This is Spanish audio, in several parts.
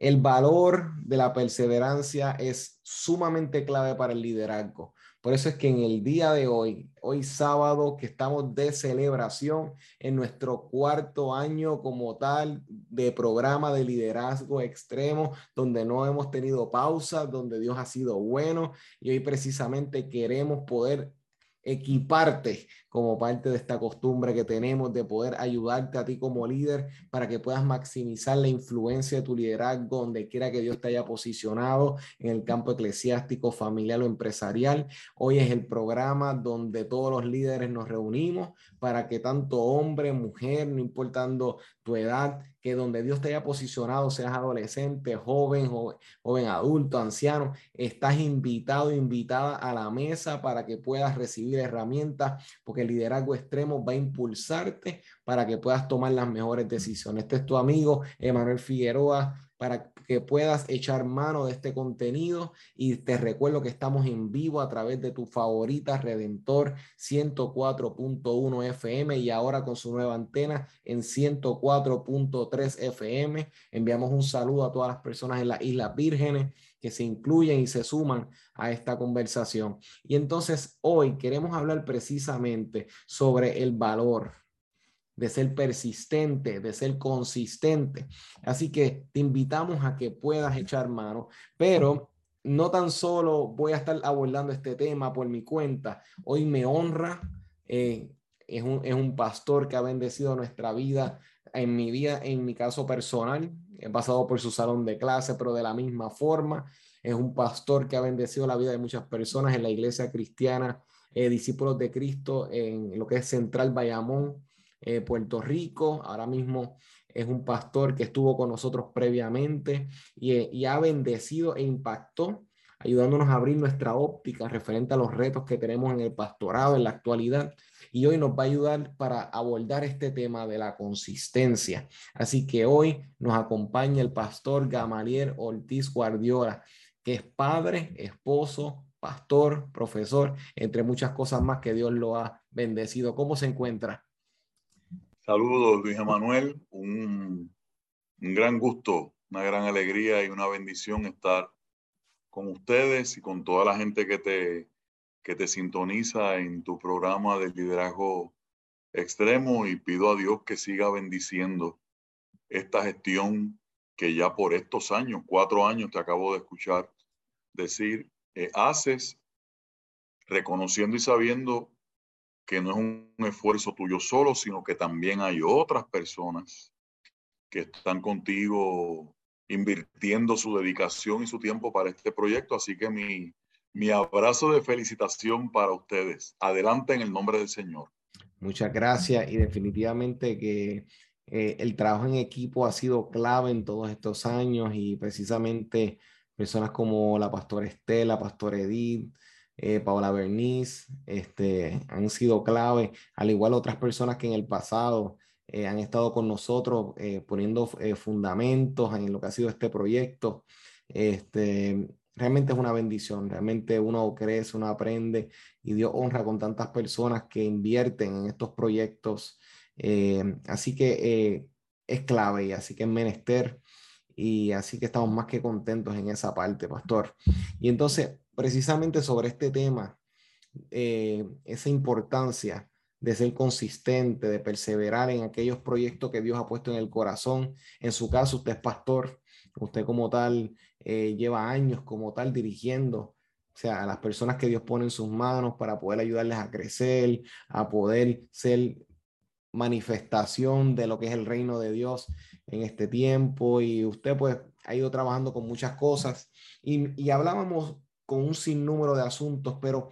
El valor de la perseverancia es sumamente clave para el liderazgo. Por eso es que en el día de hoy, hoy sábado, que estamos de celebración en nuestro cuarto año como tal de programa de liderazgo extremo, donde no hemos tenido pausa, donde Dios ha sido bueno y hoy precisamente queremos poder equiparte como parte de esta costumbre que tenemos de poder ayudarte a ti como líder para que puedas maximizar la influencia de tu liderazgo donde quiera que Dios te haya posicionado en el campo eclesiástico, familiar o empresarial. Hoy es el programa donde todos los líderes nos reunimos para que tanto hombre, mujer, no importando tu edad, que donde Dios te haya posicionado, seas adolescente, joven, joven, adulto, anciano, estás invitado, invitada a la mesa para que puedas recibir herramientas, porque el liderazgo extremo va a impulsarte para que puedas tomar las mejores decisiones. Este es tu amigo Emanuel Figueroa para que puedas echar mano de este contenido y te recuerdo que estamos en vivo a través de tu favorita Redentor 104.1 FM y ahora con su nueva antena en 104.3 FM. Enviamos un saludo a todas las personas en las Islas Vírgenes que se incluyen y se suman a esta conversación. Y entonces hoy queremos hablar precisamente sobre el valor de ser persistente, de ser consistente. Así que te invitamos a que puedas echar mano, pero no tan solo voy a estar abordando este tema por mi cuenta, hoy me honra, eh, es, un, es un pastor que ha bendecido nuestra vida en mi vida, en mi caso personal, he pasado por su salón de clase, pero de la misma forma, es un pastor que ha bendecido la vida de muchas personas en la iglesia cristiana, eh, discípulos de Cristo en lo que es Central Bayamón, eh, Puerto Rico. Ahora mismo es un pastor que estuvo con nosotros previamente y, eh, y, ha bendecido e impactó, ayudándonos a abrir nuestra óptica referente a los retos que tenemos en el pastorado en la actualidad. Y hoy nos va a ayudar para abordar este tema de la consistencia. Así que hoy nos acompaña el pastor Gamaliel Ortiz Guardiola, que es padre, esposo, pastor, profesor, entre muchas cosas más que Dios lo ha bendecido. ¿Cómo se encuentra? Saludos, Luis Emanuel. Un, gran gusto, una gran alegría y una bendición estar con ustedes y con toda la gente que te, que te sintoniza en tu programa de liderazgo extremo y pido a Dios que siga bendiciendo esta gestión que ya por estos años, cuatro años, te acabo de escuchar decir, eh, haces reconociendo y sabiendo que no es un esfuerzo tuyo solo, sino que también hay otras personas que están contigo invirtiendo su dedicación y su tiempo para este proyecto. Así que mi, mi abrazo de felicitación para ustedes. Adelante en el nombre del Señor. Muchas gracias y definitivamente que eh, el trabajo en equipo ha sido clave en todos estos años y precisamente personas como la pastora Estela, pastor Edith, eh, Paola Berniz, este, han sido clave, al igual otras personas que en el pasado eh, han estado con nosotros eh, poniendo fundamentos en lo que ha sido este proyecto. Este, realmente es una bendición, realmente uno crece, uno aprende y Dios honra con tantas personas que invierten en estos proyectos. así que es clave y así que es menester y así que estamos más que contentos en esa parte, pastor. Y entonces, precisamente sobre este tema, eh, esa importancia de ser consistente, de perseverar en aquellos proyectos que Dios ha puesto en el corazón. En su caso, usted es pastor, usted como tal eh, lleva años como tal dirigiendo, o sea, a las personas que Dios pone en sus manos para poder ayudarles a crecer, a poder ser manifestación de lo que es el reino de Dios en este tiempo. Y usted pues ha ido trabajando con muchas cosas y, y hablábamos con un sinnúmero de asuntos, pero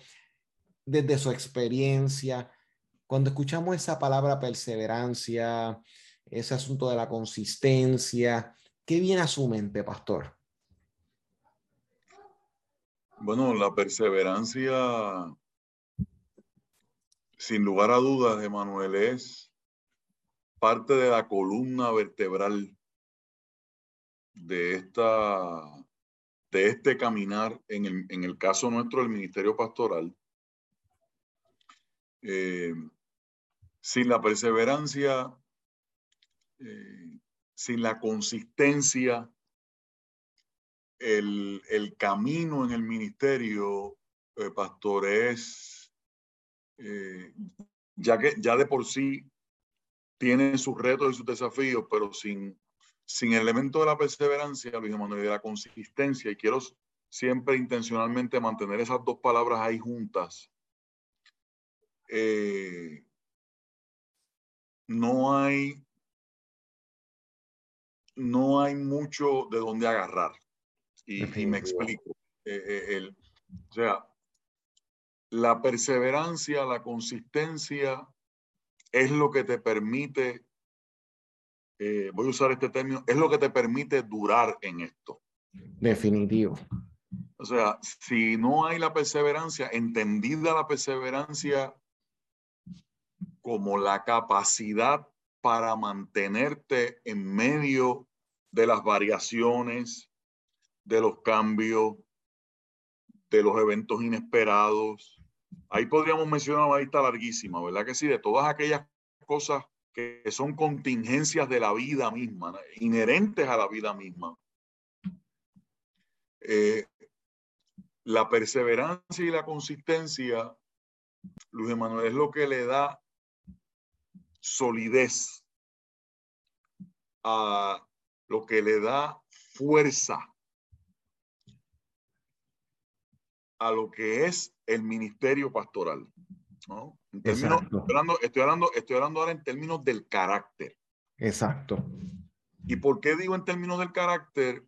desde su experiencia, cuando escuchamos esa palabra perseverancia, ese asunto de la consistencia, ¿qué viene a su mente, pastor? Bueno, la perseverancia, sin lugar a dudas, Emanuel, es parte de la columna vertebral de esta de este caminar en el, en el caso nuestro del ministerio pastoral eh, sin la perseverancia eh, sin la consistencia el, el, camino en el ministerio eh, pastor es ya que ya de por sí tiene sus retos y sus desafíos pero sin sin el elemento de la perseverancia, Luis Emanuel, de la consistencia, y quiero siempre intencionalmente mantener esas dos palabras ahí juntas, eh, no hay no hay mucho de dónde agarrar. Y, me explico. Eh, eh, el, o sea, la perseverancia, la consistencia es lo que te permite eh, voy a usar este término, es lo que te permite durar en esto. Definitivo. O sea, si no hay la perseverancia, entendida la perseverancia como la capacidad para mantenerte en medio de las variaciones, de los cambios, de los eventos inesperados. Ahí podríamos mencionar una lista larguísima, ¿verdad que sí? De todas aquellas cosas que son contingencias de la vida misma, inherentes a la vida misma. Eh, la perseverancia y la consistencia, Luis Emanuel, es lo que le da solidez a lo que le da fuerza a lo que es el ministerio pastoral. ¿No? estoy, hablando, estoy, hablando, estoy hablando ahora en términos del carácter. Exacto. ¿Y por qué digo en términos del carácter,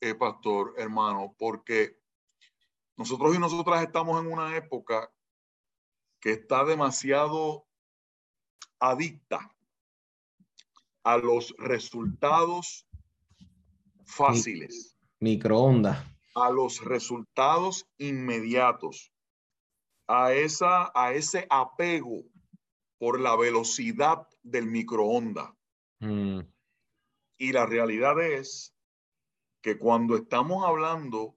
eh, pastor, hermano? Porque nosotros y nosotras estamos en una época que está demasiado adicta a los resultados fáciles. Microondas. A los resultados inmediatos a, esa, a ese apego por la velocidad del microondas. Mm. Y la realidad es que cuando estamos hablando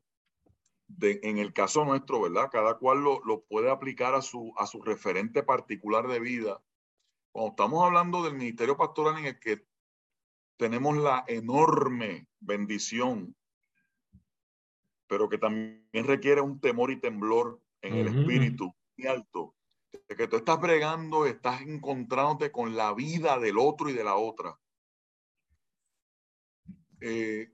de, en el caso nuestro, ¿verdad? Cada cual lo, lo, puede aplicar a su, a su referente particular de vida. Cuando estamos hablando del ministerio pastoral en el que tenemos la enorme bendición, pero que también requiere un temor y temblor en el espíritu muy alto, de que tú estás bregando, estás encontrándote con la vida del otro y de la otra. Eh,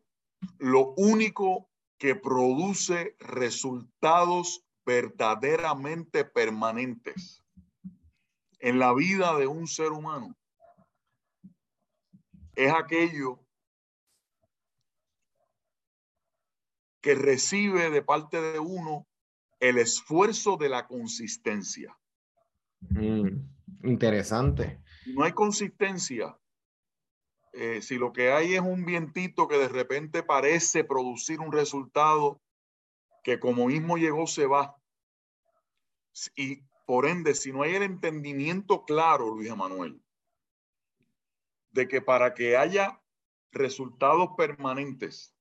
lo único que produce resultados verdaderamente permanentes en la vida de un ser humano es aquello que recibe de parte de uno el esfuerzo de la consistencia. Mm, interesante. No hay consistencia. Eh, si lo que hay es un vientito que de repente parece producir un resultado que como mismo llegó se va. Y por ende, si no hay el entendimiento claro, Luis Emanuel, de que para que haya resultados permanentes,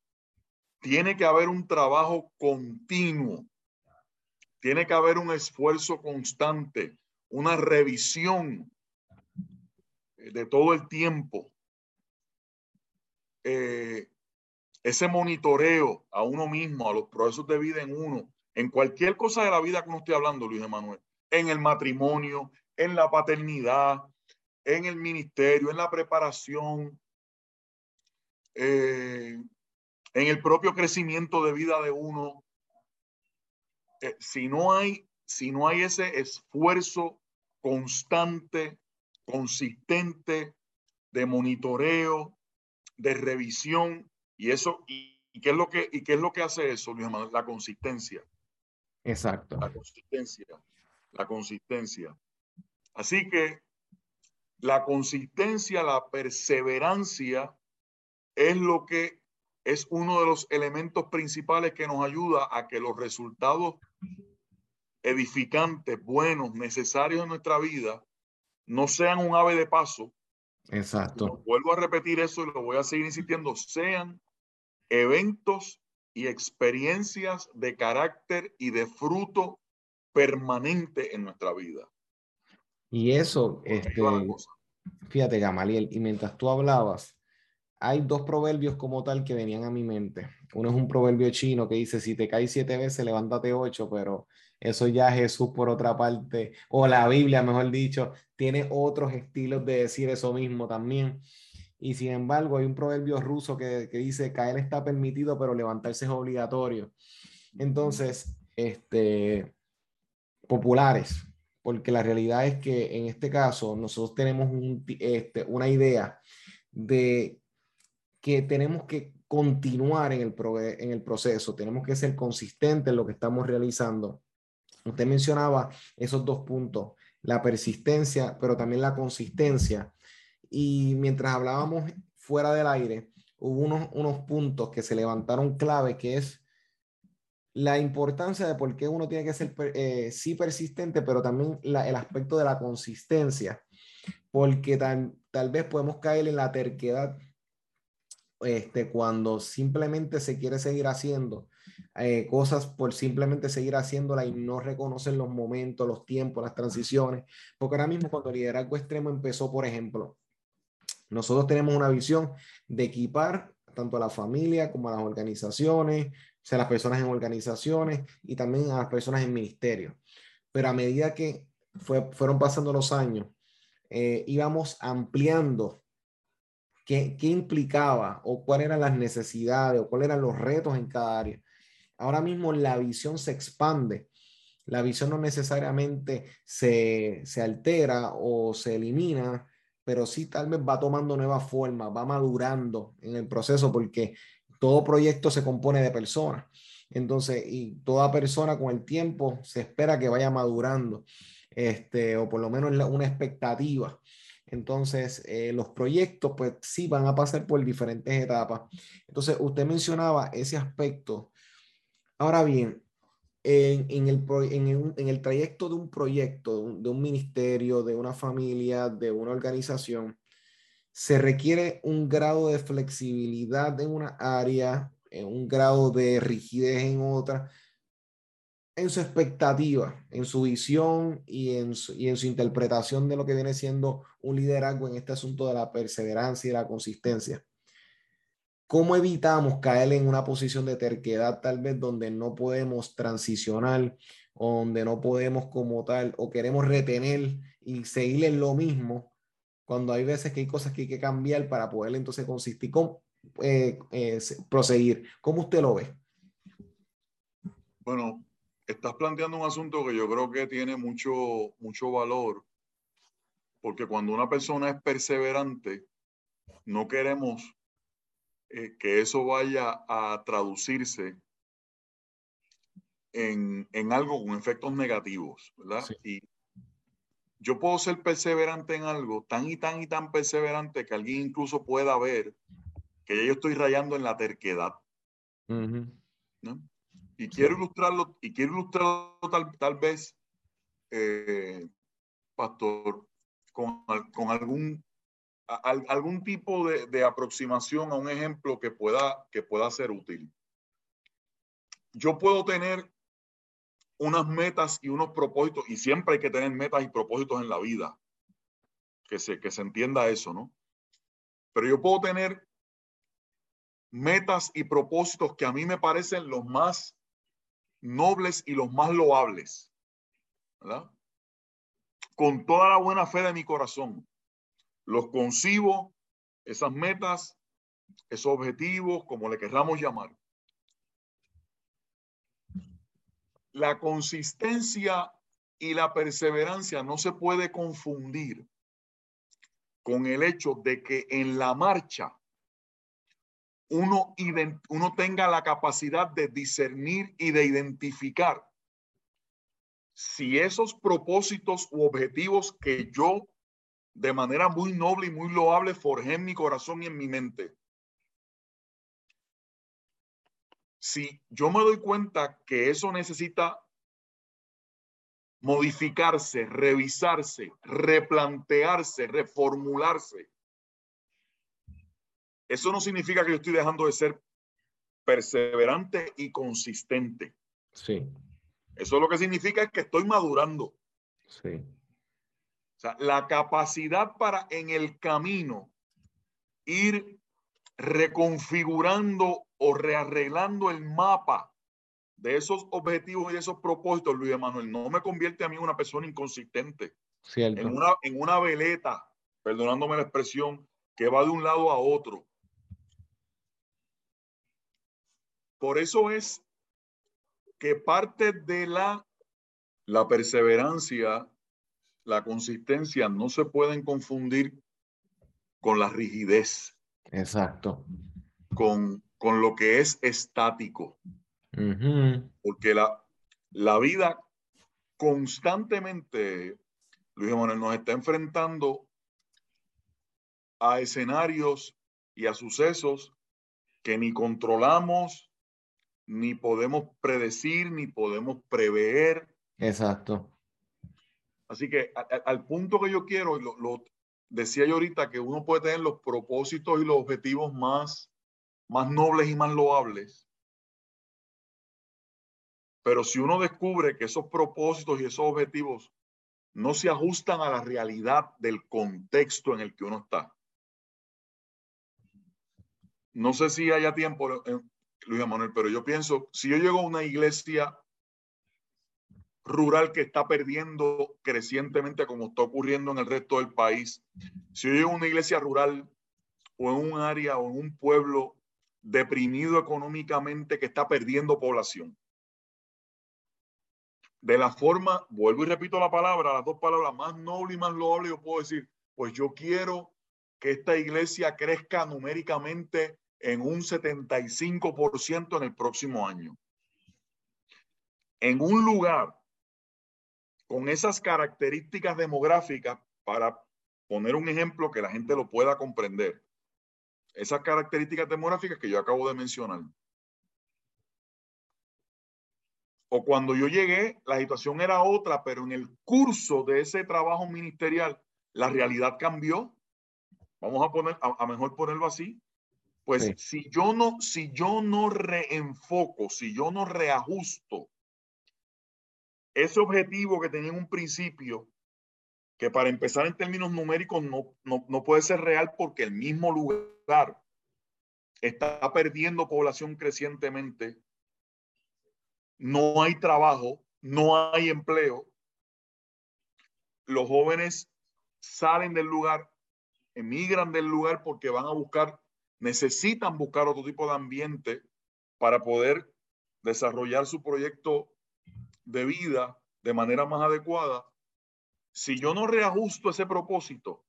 tiene que haber un trabajo continuo tiene que haber un esfuerzo constante, una revisión de todo el tiempo. Eh, ese monitoreo a uno mismo, a los procesos de vida en uno, en cualquier cosa de la vida que uno esté hablando, Luis Emanuel, en el matrimonio, en la paternidad, en el ministerio, en la preparación, eh, en el propio crecimiento de vida de uno, eh, si, no hay, si no hay ese esfuerzo constante, consistente de monitoreo, de revisión, y eso, y, qué es lo que, y qué es lo que hace eso, Luis La consistencia. Exacto. La consistencia. La consistencia. Así que la consistencia, la perseverancia es lo que es uno de los elementos principales que nos ayuda a que los resultados edificantes, buenos, necesarios en nuestra vida, no sean un ave de paso. Exacto. vuelvo a repetir eso y lo voy a seguir insistiendo, sean eventos y experiencias de carácter y de fruto permanente en nuestra vida. Y eso, este, fíjate, Gamaliel, y mientras tú hablabas, hay dos proverbios como tal que venían a mi mente. Uno es un proverbio chino que dice, si te caes siete veces, levántate ocho, pero eso ya Jesús por otra parte, o la Biblia, mejor dicho, tiene otros estilos de decir eso mismo también. Y sin embargo, hay un proverbio ruso que, que dice, caer está permitido, pero levantarse es obligatorio. Entonces, este, populares, porque la realidad es que en este caso nosotros tenemos un, este, una idea de que tenemos que continuar en el, en el proceso, tenemos que ser consistentes en lo que estamos realizando. Usted mencionaba esos dos puntos, la persistencia, pero también la consistencia. Y mientras hablábamos fuera del aire, hubo unos, unos puntos que se levantaron clave, que es la importancia de por qué uno tiene que ser eh, sí persistente, pero también el aspecto de la consistencia, porque tal, tal vez podemos caer en la terquedad este, cuando simplemente se quiere seguir haciendo eh, cosas por simplemente seguir haciéndola y no reconocer los momentos, los tiempos, las transiciones. Porque ahora mismo cuando el liderazgo extremo empezó, por ejemplo, nosotros tenemos una visión de equipar tanto a la familia como a las organizaciones, o sea, las personas en organizaciones y también a las personas en ministerios. Pero a medida que fue, fueron pasando los años, eh, íbamos ampliando qué, implicaba o cuáles eran las necesidades o cuáles eran los retos en cada área. Ahora mismo la visión se expande. La visión no necesariamente se, se altera o se elimina, pero sí tal vez va tomando nueva forma, va madurando en el proceso porque todo proyecto se compone de personas. Entonces, y toda persona con el tiempo se espera que vaya madurando, este, o por lo menos una expectativa. Entonces, eh, los proyectos, pues sí, van a pasar por diferentes etapas. Entonces, usted mencionaba ese aspecto. Ahora bien, en, en, el, en, en, el, trayecto de un proyecto, de un, de un ministerio, de una familia, de una organización, se requiere un grado de flexibilidad en una área, un grado de rigidez en otra, en su expectativa, en su visión y en su, y en su interpretación de lo que viene siendo un liderazgo en este asunto de la perseverancia y la consistencia. ¿Cómo evitamos caer en una posición de terquedad tal vez donde no podemos transicionar, donde no podemos como tal, o queremos retener y seguir en lo mismo, cuando hay veces que hay cosas que hay que cambiar para poder entonces consistir con eh, eh, proseguir? ¿Cómo usted lo ve? Bueno, estás planteando un asunto que yo creo que tiene mucho, mucho valor, porque cuando una persona es perseverante, no queremos eh, que eso vaya a traducirse en, en, algo con efectos negativos, ¿verdad? Y yo puedo ser perseverante en algo, tan y tan y tan perseverante que alguien incluso pueda ver que yo estoy rayando en la terquedad. ¿no? Y quiero ilustrarlo, y quiero ilustrarlo tal, tal vez, eh, pastor, con, con algún, algún tipo de, de, aproximación a un ejemplo que pueda, que pueda ser útil. Yo puedo tener unas metas y unos propósitos, y siempre hay que tener metas y propósitos en la vida, que se, que se entienda eso, ¿no? Pero yo puedo tener metas y propósitos que a mí me parecen los más nobles y los más loables, ¿verdad? Con toda la buena fe de mi corazón, los concibo, esas metas, esos objetivos, como le querramos llamar. La consistencia y la perseverancia no se puede confundir con el hecho de que en la marcha uno, tenga la capacidad de discernir y de identificar si esos propósitos u objetivos que yo de manera muy noble y muy loable forjé en mi corazón y en mi mente. Si yo me doy cuenta que eso necesita modificarse, revisarse, replantearse, reformularse, eso no significa que yo estoy dejando de ser perseverante y consistente. Sí. Eso lo que significa es que estoy madurando. Sí. O sea, la capacidad para en el camino ir reconfigurando o rearreglando el mapa de esos objetivos y esos propósitos, Luis Emanuel, no me convierte a mí en una persona inconsistente. Cierto. En una, en una veleta, perdonándome la expresión, que va de un lado a otro. Por eso es que parte de la, la perseverancia, la consistencia, no se pueden confundir con la rigidez. Exacto. Con, con lo que es estático. Porque la, la vida constantemente, Luis Manuel, nos está enfrentando a escenarios y a sucesos que ni controlamos, ni podemos predecir, ni podemos prever. Exacto. Así que al punto que yo quiero, lo, lo, decía yo ahorita, que uno puede tener los propósitos y los objetivos más, más nobles y más loables. Pero si uno descubre que esos propósitos y esos objetivos no se ajustan a la realidad del contexto en el que uno está. No sé si haya tiempo, Luis Manuel, pero yo pienso, si yo llego a una iglesia rural que está perdiendo crecientemente como está ocurriendo en el resto del país, si yo llego a una iglesia rural o en un área o en un pueblo deprimido económicamente que está perdiendo población, de la forma, vuelvo y repito la palabra, las dos palabras más noble y más loable, yo puedo decir, pues yo quiero que esta iglesia crezca numéricamente en un 75% en el próximo año. En un lugar con esas características demográficas, para poner un ejemplo que la gente lo pueda comprender, esas características demográficas que yo acabo de mencionar. O cuando yo llegué, la situación era otra, pero en el curso de ese trabajo ministerial, la realidad cambió. Vamos a poner, a, mejor ponerlo así. Pues si yo no, si yo no reenfoco, si yo no reajusto ese objetivo que tenía en un principio, que para empezar en términos numéricos no, no, no puede ser real porque el mismo lugar está perdiendo población crecientemente no hay trabajo, no hay empleo, los jóvenes salen del lugar, emigran del lugar porque van a buscar, necesitan buscar otro tipo de ambiente para poder desarrollar su proyecto de vida de manera más adecuada. Si yo no reajusto ese propósito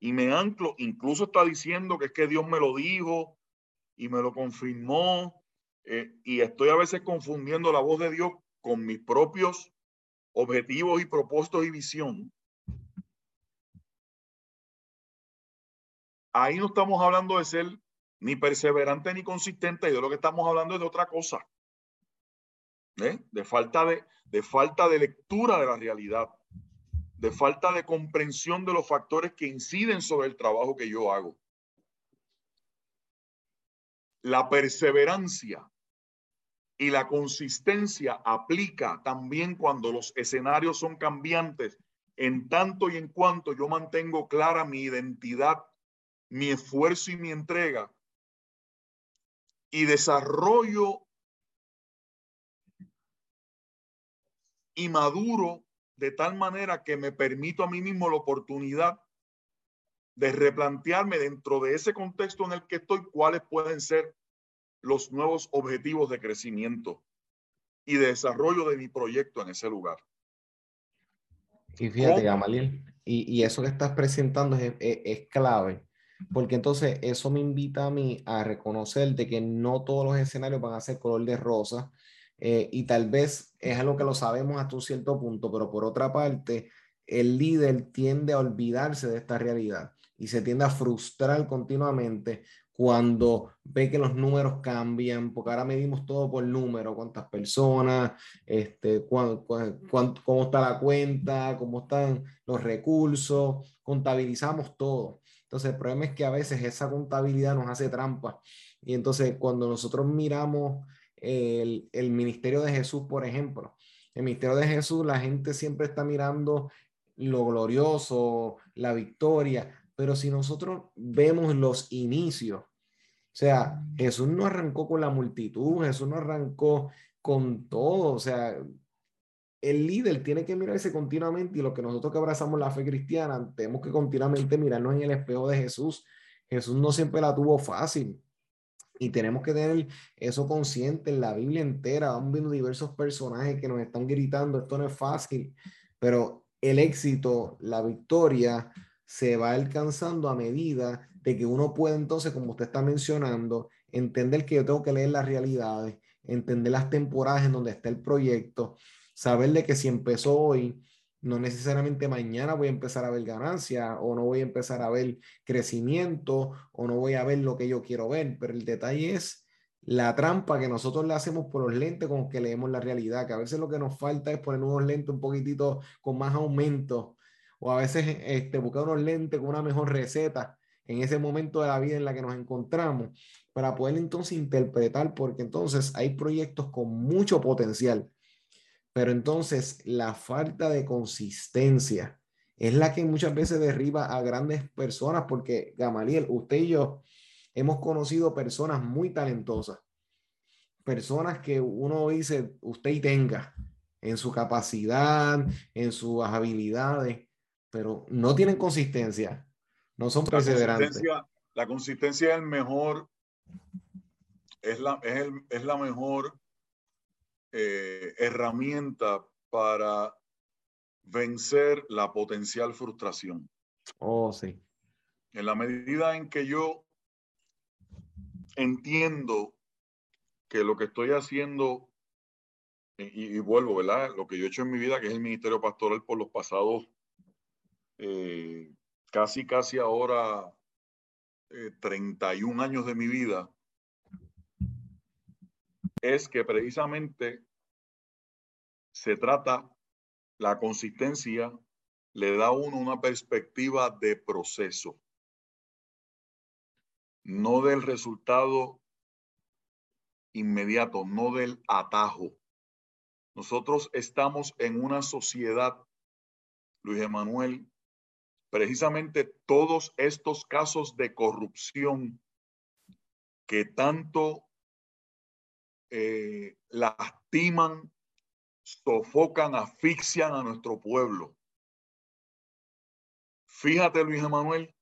y me anclo, incluso está diciendo que es que Dios me lo dijo y me lo confirmó eh, y estoy a veces confundiendo la voz de Dios con mis propios objetivos y propósitos y visión. Ahí no estamos hablando de ser ni perseverante ni consistente, de lo que estamos hablando es de otra cosa. ¿eh? De, falta de, de falta de lectura de la realidad, de falta de comprensión de los factores que inciden sobre el trabajo que yo hago. La perseverancia y la consistencia aplica también cuando los escenarios son cambiantes, en tanto y en cuanto yo mantengo clara mi identidad, mi esfuerzo y mi entrega y desarrollo y maduro de tal manera que me permito a mí mismo la oportunidad de replantearme dentro de ese contexto en el que estoy cuáles pueden ser los nuevos objetivos de crecimiento y de desarrollo de mi proyecto en ese lugar. Y fíjate, Gamaliel, y, y, eso que estás presentando es, es, clave, porque entonces eso me invita a mí a reconocer de que no todos los escenarios van a ser color de rosa, eh, y tal vez es algo que lo sabemos hasta un cierto punto, pero por otra parte, el líder tiende a olvidarse de esta realidad y se tiende a frustrar continuamente cuando ve que los números cambian, porque ahora medimos todo por número, cuántas personas, este, cómo está la cuenta, cómo están los recursos, contabilizamos todo. Entonces, el problema es que a veces esa contabilidad nos hace trampa. Y entonces, cuando nosotros miramos el, el ministerio de Jesús, por ejemplo, el ministerio de Jesús, la gente siempre está mirando lo glorioso, la victoria, pero si nosotros vemos los inicios, o sea, Jesús no arrancó con la multitud, Jesús no arrancó con todo, o sea, el líder tiene que mirarse continuamente y lo que nosotros que abrazamos la fe cristiana, tenemos que continuamente mirarnos en el espejo de Jesús. Jesús no siempre la tuvo fácil y tenemos que tener eso consciente en la Biblia entera. Vamos viendo diversos personajes que nos están gritando, esto no es fácil, pero el éxito, la victoria, se va alcanzando a medida de que uno puede entonces, como usted está mencionando, entender que yo tengo que leer las realidades, entender las temporadas en donde está el proyecto, saber de que si empezó hoy, no necesariamente mañana voy a empezar a ver ganancia o no voy a empezar a ver crecimiento o no voy a ver lo que yo quiero ver, pero el detalle es la trampa que nosotros le hacemos por los lentes con que leemos la realidad, que a veces lo que nos falta es poner unos lentes un poquitito con más aumento o a veces este, buscar unos lentes con una mejor receta en ese momento de la vida en la que nos encontramos, para poder entonces interpretar, porque entonces hay proyectos con mucho potencial, pero entonces la falta de consistencia es la que muchas veces derriba a grandes personas, porque Gamaliel, usted y yo hemos conocido personas muy talentosas, personas que uno dice, usted y tenga en su capacidad, en sus habilidades, pero no tienen consistencia, no son perseverantes. La consistencia, es el mejor, es la, es el, es la mejor eh, herramienta para vencer la potencial frustración. Oh, sí. En la medida en que yo entiendo que lo que estoy haciendo, y, y, vuelvo, ¿verdad? Lo que yo he hecho en mi vida, que es el ministerio pastoral por los pasados eh, casi, casi ahora 31 eh, años de mi vida, es que precisamente se trata, la consistencia le da a uno una perspectiva de proceso, no del resultado inmediato, no del atajo. Nosotros estamos en una sociedad, Luis Emanuel, precisamente todos estos casos de corrupción que tanto eh, lastiman, sofocan, asfixian a nuestro pueblo. Fíjate, Luis Emanuel,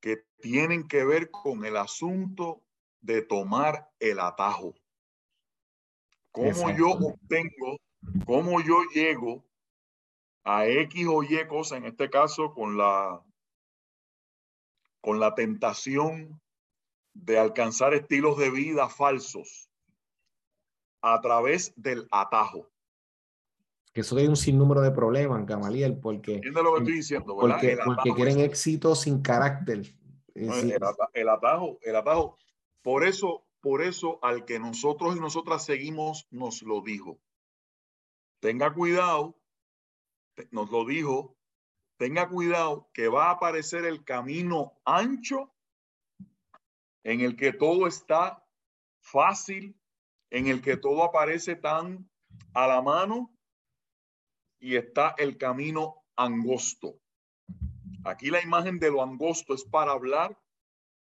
que tienen que ver con el asunto de tomar el atajo. ¿Cómo yo obtengo, cómo yo llego a X o Y cosa, en este caso con la, con la tentación de alcanzar estilos de vida falsos a través del atajo. Que eso hay un sinnúmero de problemas, Gamaliel, porque, lo que estoy diciendo, porque, porque quieren éxito sin carácter. El, el, atajo, el atajo. Por eso, por eso al que nosotros y nosotras seguimos nos lo dijo. Tenga cuidado nos lo dijo, tenga cuidado que va a aparecer el camino ancho en el que todo está fácil, en el que todo aparece tan a la mano y está el camino angosto. Aquí la imagen de lo angosto es para hablar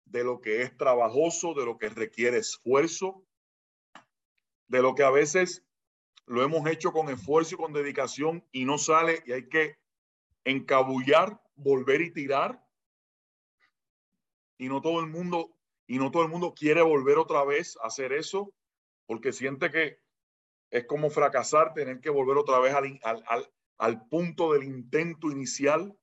de lo que es trabajoso, de lo que requiere esfuerzo, de lo que a veces lo hemos hecho con esfuerzo y con dedicación y no sale y hay que encabullar, volver y tirar. Y no todo el mundo, y no todo el mundo quiere volver otra vez a hacer eso porque siente que es como fracasar, tener que volver otra vez al, al, al punto del intento inicial.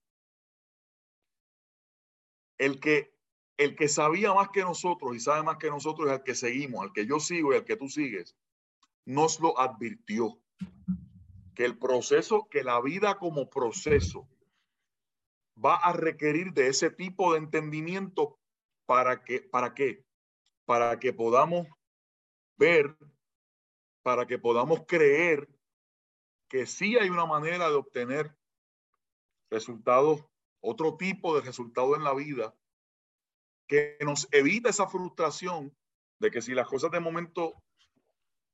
El que, el que sabía más que nosotros y sabe más que nosotros es el que seguimos, al que yo sigo y al que tú sigues nos lo advirtió, que el proceso, que la vida como proceso va a requerir de ese tipo de entendimiento para que, ¿para qué? para que podamos ver, para que podamos creer que sí hay una manera de obtener resultados, otro tipo de resultados en la vida, que nos evita esa frustración de que si las cosas de momento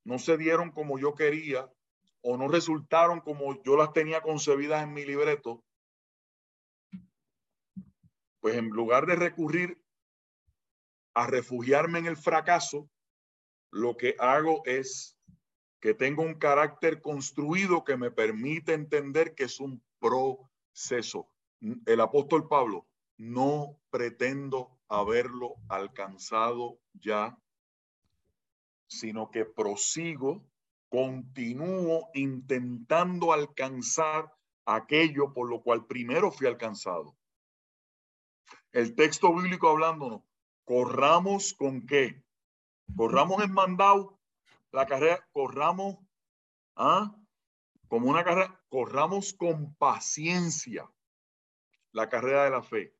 no se dieron como yo quería o no resultaron como yo las tenía concebidas en mi libreto, pues en lugar de recurrir a refugiarme en el fracaso, lo que hago es que tengo un carácter construido que me permite entender que es un proceso. El apóstol Pablo, no pretendo haberlo alcanzado ya, sino que prosigo, continúo intentando alcanzar aquello por lo cual primero fui alcanzado. El texto bíblico hablándonos, corramos con qué? Corramos en mandado la carrera, corramos, ¿ah? Como una carrera, corramos con paciencia la carrera de la fe.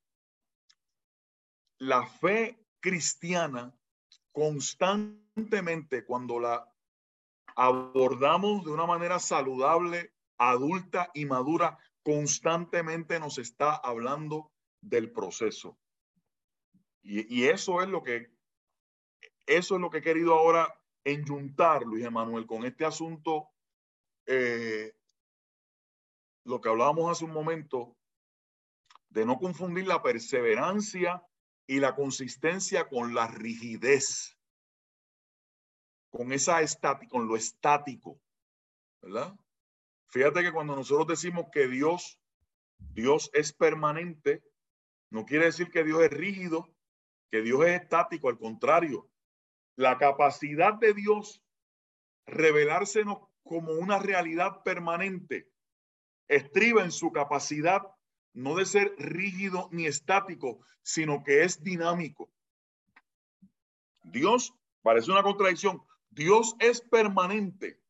La fe cristiana constantemente cuando la abordamos de una manera saludable, adulta y madura, constantemente nos está hablando del proceso. Y, eso es lo que, eso es lo que he querido ahora enyuntar, Luis Emanuel, con este asunto, eh, lo que hablábamos hace un momento, de no confundir la perseverancia y la consistencia con la rigidez, con esa estática, con lo estático, ¿verdad? Fíjate que cuando nosotros decimos que Dios, Dios es permanente, no quiere decir que Dios es rígido, que Dios es estático, al contrario, la capacidad de Dios revelársenos como una realidad permanente estriba en su capacidad no de ser rígido ni estático, sino que es dinámico. Dios, parece una contradicción, Dios es permanente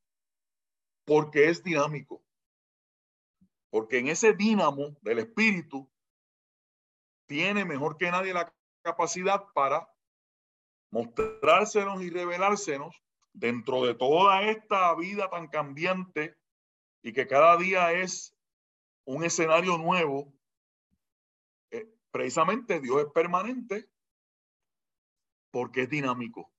porque es dinámico. Porque en ese dínamo del espíritu tiene mejor que nadie la capacidad para mostrársenos y revelársenos dentro de toda esta vida tan cambiante y que cada día es un escenario nuevo. Eh, precisamente Dios es permanente porque es dinámico,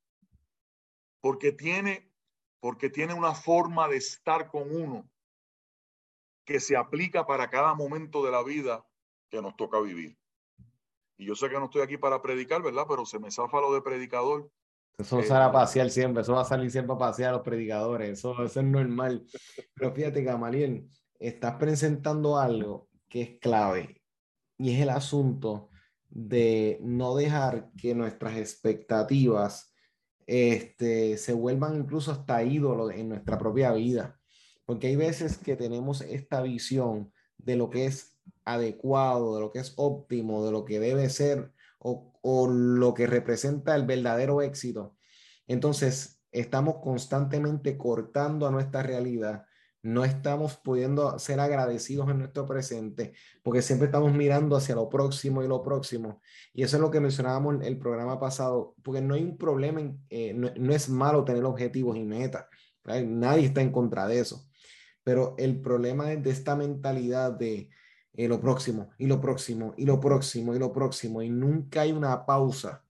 porque tiene, porque tiene una forma de estar con uno que se aplica para cada momento de la vida que nos toca vivir. Y yo sé que no estoy aquí para predicar, ¿verdad? Pero se me zafa lo de predicador. Eso sale a eh, pasear siempre, eso va a salir siempre a pasear a los predicadores, eso, eso es normal. Pero fíjate, Gamaliel, estás presentando algo que es clave y es el asunto de no dejar que nuestras expectativas este, se vuelvan incluso hasta ídolos en nuestra propia vida. Porque hay veces que tenemos esta visión de lo que es adecuado, de lo que es óptimo, de lo que debe ser o, o lo que representa el verdadero éxito. Entonces, estamos constantemente cortando a nuestra realidad no estamos pudiendo ser agradecidos en nuestro presente, porque siempre estamos mirando hacia lo próximo y lo próximo. Y eso es lo que mencionábamos en el programa pasado, porque no hay un problema, eh, no, es malo tener objetivos y metas, nadie está en contra de eso, pero el problema es de esta mentalidad de eh, lo próximo y lo próximo y lo próximo y lo próximo, y nunca hay una pausa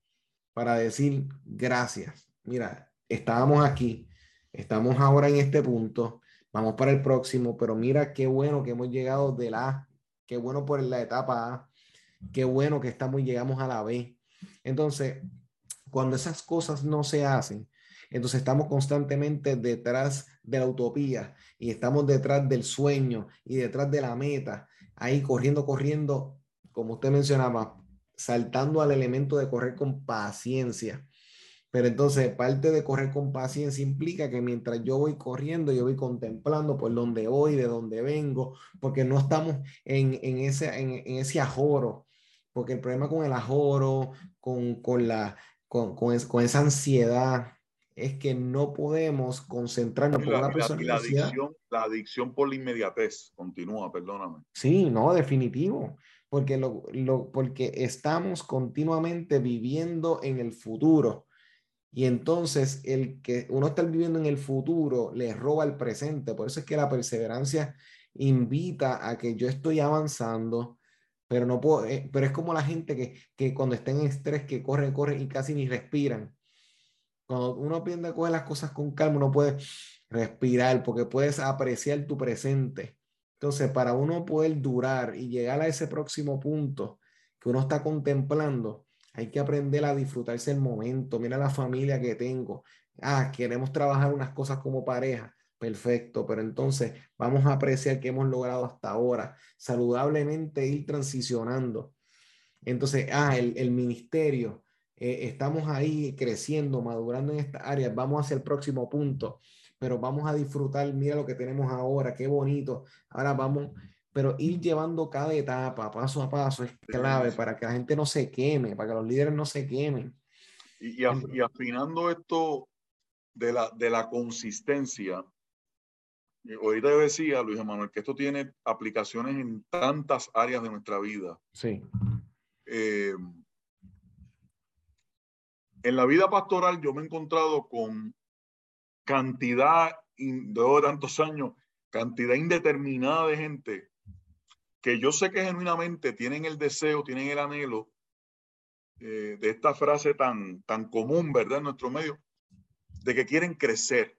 para decir gracias. Mira, estábamos aquí, estamos ahora en este punto vamos para el próximo, pero mira qué bueno que hemos llegado de la qué bueno por la etapa A, qué bueno que estamos y llegamos a la B. Entonces, cuando esas cosas no se hacen, entonces estamos constantemente detrás de la utopía y estamos detrás del sueño y detrás de la meta, ahí corriendo, corriendo, como usted mencionaba, saltando al elemento de correr con paciencia. Pero entonces parte de correr con paciencia implica que mientras yo voy corriendo, yo voy contemplando por dónde voy, de dónde vengo, porque no estamos en, en ese, en, ese ajoro. Porque el problema con el ajoro, con, con, la, con, con, con esa ansiedad, es que no podemos concentrarnos por la, persona. La, adicción, la adicción por la inmediatez continúa, perdóname. Sí, no, definitivo. Porque, lo, lo, porque estamos continuamente viviendo en el futuro Y entonces el que uno está viviendo en el futuro le roba el presente. Por eso es que la perseverancia invita a que yo estoy avanzando, pero no puedo, eh, pero es como la gente que, que cuando está en estrés, que corren, corren y casi ni respiran. Cuando uno aprende a coger las cosas con calma, uno puede respirar porque puedes apreciar tu presente. Entonces, para uno poder durar y llegar a ese próximo punto que uno está contemplando, hay que aprender a disfrutarse el momento. Mira la familia que tengo. Ah, queremos trabajar unas cosas como pareja. Perfecto, pero entonces vamos a apreciar que hemos logrado hasta ahora, saludablemente ir transicionando. Entonces, ah, el, el ministerio, eh, estamos ahí creciendo, madurando en esta área, vamos hacia el próximo punto, pero vamos a disfrutar, mira lo que tenemos ahora, qué bonito, ahora vamos, pero ir llevando cada etapa paso a paso es clave para que la gente no se queme, para que los líderes no se quemen. Y, y, afinando esto de la, de la consistencia, ahorita yo decía, Luis Emanuel, que esto tiene aplicaciones en tantas áreas de nuestra vida. Sí. Eh, en la vida pastoral yo me he encontrado con cantidad, de tantos años, cantidad indeterminada de gente que yo sé que genuinamente tienen el deseo, tienen el anhelo eh, de esta frase tan, tan común, ¿verdad? En nuestro medio, de que quieren crecer,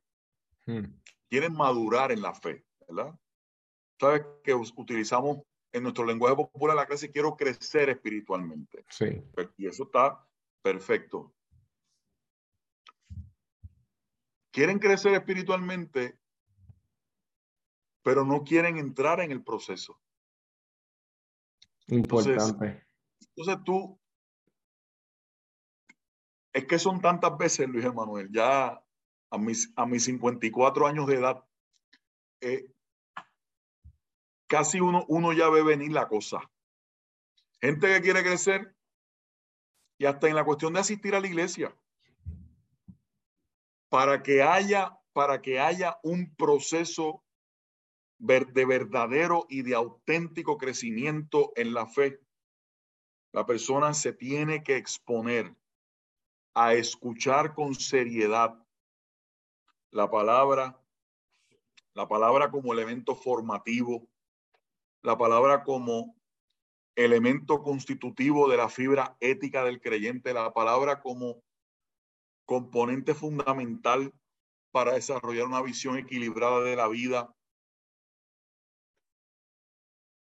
hmm. quieren madurar en la fe, ¿verdad? Sabes que utilizamos en nuestro lenguaje popular la clase quiero crecer espiritualmente. Sí. Y eso está perfecto. Quieren crecer espiritualmente, pero no quieren entrar en el proceso. Importante. Entonces, tú, es que son tantas veces, Luis Emanuel, ya a mis, a mis 54 años de edad, eh, casi uno, uno ya ve venir la cosa. Gente que quiere crecer y hasta en la cuestión de asistir a la iglesia para que haya, para que haya un proceso de verdadero y de auténtico crecimiento en la fe, la persona se tiene que exponer a escuchar con seriedad la palabra, la palabra como elemento formativo, la palabra como elemento constitutivo de la fibra ética del creyente, la palabra como componente fundamental para desarrollar una visión equilibrada de la vida.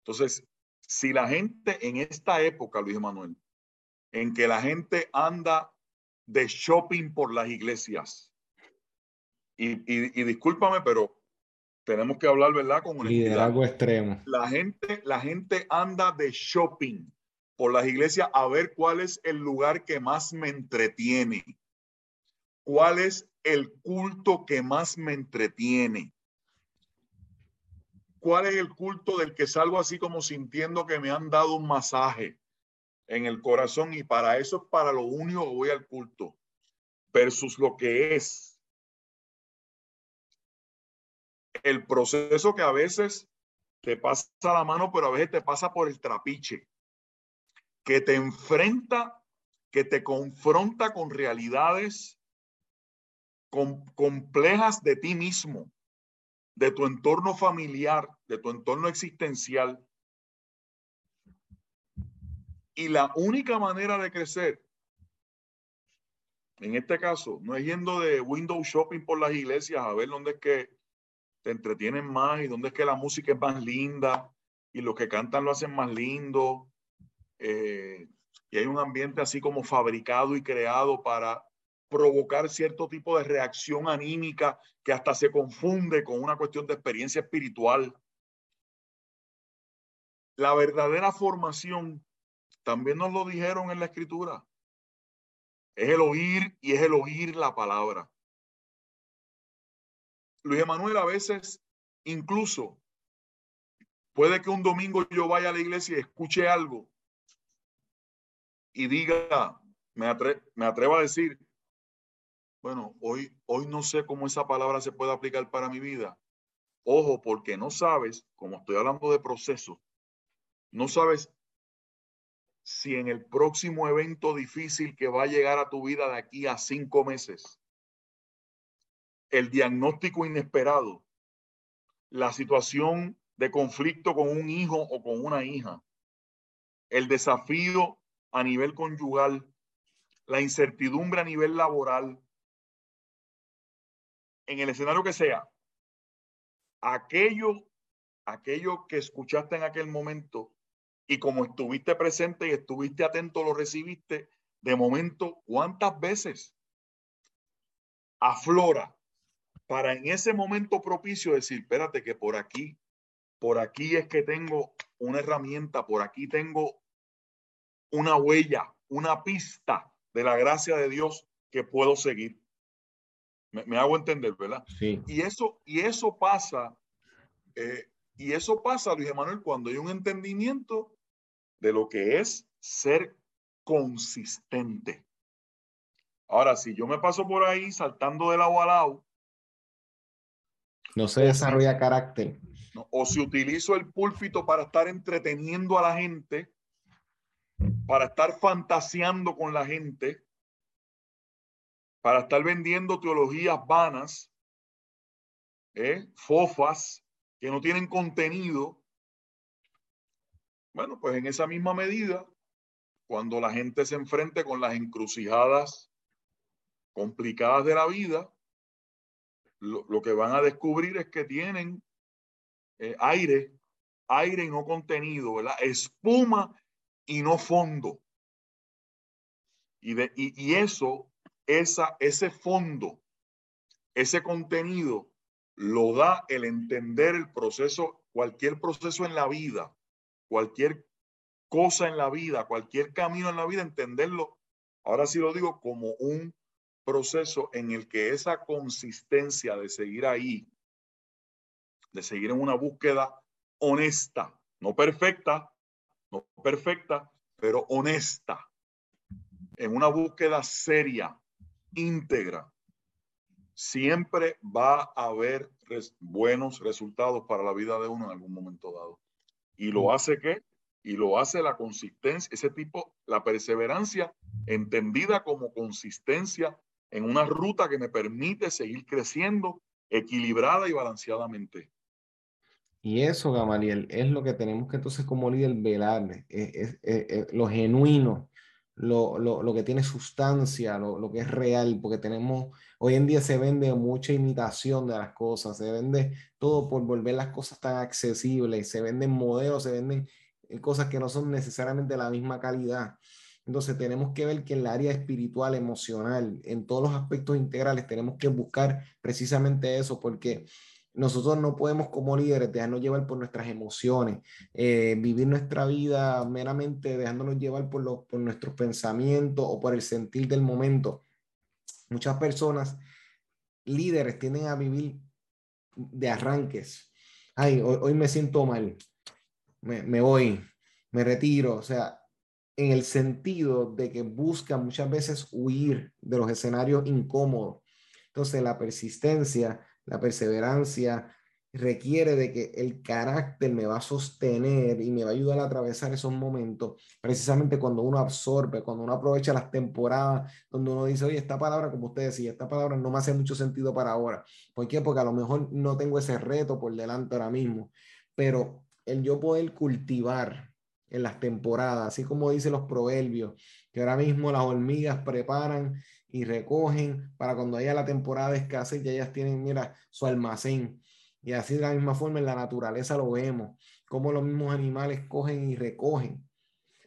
Entonces, si la gente en esta época, Luis Manuel, en que la gente anda de shopping por las iglesias, y, y, discúlpame, pero tenemos que hablar, ¿verdad? Con liderazgo extremo. La gente, la gente anda de shopping por las iglesias a ver cuál es el lugar que más me entretiene. ¿Cuál es el culto que más me entretiene? ¿Cuál es el culto del que salgo así como sintiendo que me han dado un masaje en el corazón? Y para eso es para lo único voy al culto, versus lo que es el proceso que a veces te pasa la mano, pero a veces te pasa por el trapiche, que te enfrenta, que te confronta con realidades complejas de ti mismo, de tu entorno familiar, de tu entorno existencial. Y la única manera de crecer, en este caso, no es yendo de window shopping por las iglesias a ver dónde es que te entretienen más y dónde es que la música es más linda y los que cantan lo hacen más lindo. Eh, y hay un ambiente así como fabricado y creado para provocar cierto tipo de reacción anímica que hasta se confunde con una cuestión de experiencia espiritual. La verdadera formación, también nos lo dijeron en la escritura, es el oír y es el oír la palabra. Luis Emanuel a veces incluso puede que un domingo yo vaya a la iglesia y escuche algo y diga, me, me atrevo a decir, bueno, hoy, hoy no sé cómo esa palabra se puede aplicar para mi vida. Ojo, porque no sabes, como estoy hablando de proceso, no sabes si en el próximo evento difícil que va a llegar a tu vida de aquí a cinco meses, el diagnóstico inesperado, la situación de conflicto con un hijo o con una hija, el desafío a nivel conyugal, la incertidumbre a nivel laboral, en el escenario que sea, aquello, aquello que escuchaste en aquel momento y como estuviste presente y estuviste atento, lo recibiste, de momento, ¿cuántas veces aflora para en ese momento propicio decir, espérate que por aquí, por aquí es que tengo una herramienta, por aquí tengo una huella, una pista de la gracia de Dios que puedo seguir. Me, hago entender, ¿verdad? Sí. Y eso, y eso pasa, eh, y eso pasa, Luis Emanuel, cuando hay un entendimiento de lo que es ser consistente. Ahora, si yo me paso por ahí saltando de lado a lado. No se desarrolla carácter. o si utilizo el púlpito para estar entreteniendo a la gente, para estar fantaseando con la gente, para estar vendiendo teologías vanas, ¿eh? fofas, que no tienen contenido. Bueno, pues en esa misma medida, cuando la gente se enfrente con las encrucijadas complicadas de la vida, lo, que van a descubrir es que tienen eh, aire, aire y no contenido, ¿verdad? Espuma y no fondo. Y, de, y, eso, esa, ese fondo, ese contenido, lo da el entender el proceso, cualquier proceso en la vida, cualquier cosa en la vida, cualquier camino en la vida, entenderlo, ahora sí lo digo, como un proceso en el que esa consistencia de seguir ahí, de seguir en una búsqueda honesta, no perfecta, no perfecta, pero honesta, en una búsqueda seria, íntegra, siempre va a haber buenos resultados para la vida de uno en algún momento dado. ¿Y lo hace qué? Y lo hace la consistencia, ese tipo, la perseverancia entendida como consistencia en una ruta que me permite seguir creciendo equilibrada y balanceadamente. Y eso, Gamaliel, es lo que tenemos que entonces como líder velar, es, lo genuino, lo, lo, que tiene sustancia, lo, lo, que es real, porque tenemos, hoy en día se vende mucha imitación de las cosas, se vende todo por volver las cosas tan accesibles, se venden modelos, se venden eh, cosas que no son necesariamente de la misma calidad. Entonces tenemos que ver que en el área espiritual, emocional, en todos los aspectos integrales, tenemos que buscar precisamente eso, porque nosotros no podemos como líderes dejarnos llevar por nuestras emociones, eh, vivir nuestra vida meramente dejándonos llevar por, los, por nuestros pensamientos o por el sentir del momento. Muchas personas, líderes, tienden a vivir de arranques. Ay, hoy, me siento mal, me, me voy, me retiro. O sea, en el sentido de que buscan muchas veces huir de los escenarios incómodos. Entonces, la persistencia la perseverancia requiere de que el carácter me va a sostener y me va a ayudar a atravesar esos momentos, precisamente cuando uno absorbe, cuando uno aprovecha las temporadas donde uno dice, oye, esta palabra, como usted decía, esta palabra no me hace mucho sentido para ahora. ¿Por qué? Porque a lo mejor no tengo ese reto por delante ahora mismo, pero el yo poder cultivar en las temporadas, así como dicen los proverbios, que ahora mismo las hormigas preparan y recogen para cuando haya la temporada de escasez, ya ellas tienen, mira, su almacén. Y así de la misma forma en la naturaleza lo vemos, como los mismos animales cogen y recogen